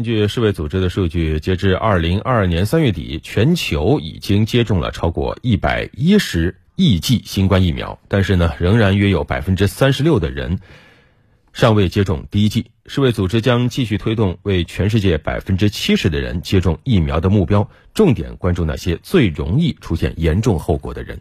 根据世卫组织的数据截至二零二二年三月底全球已经接种了超过一百一十亿剂新冠疫苗但是呢仍然约有百分之三十六的人尚未接种第一剂。世卫组织将继续推动为全世界百分之七十的人接种疫苗的目标重点关注那些最容易出现严重后果的人。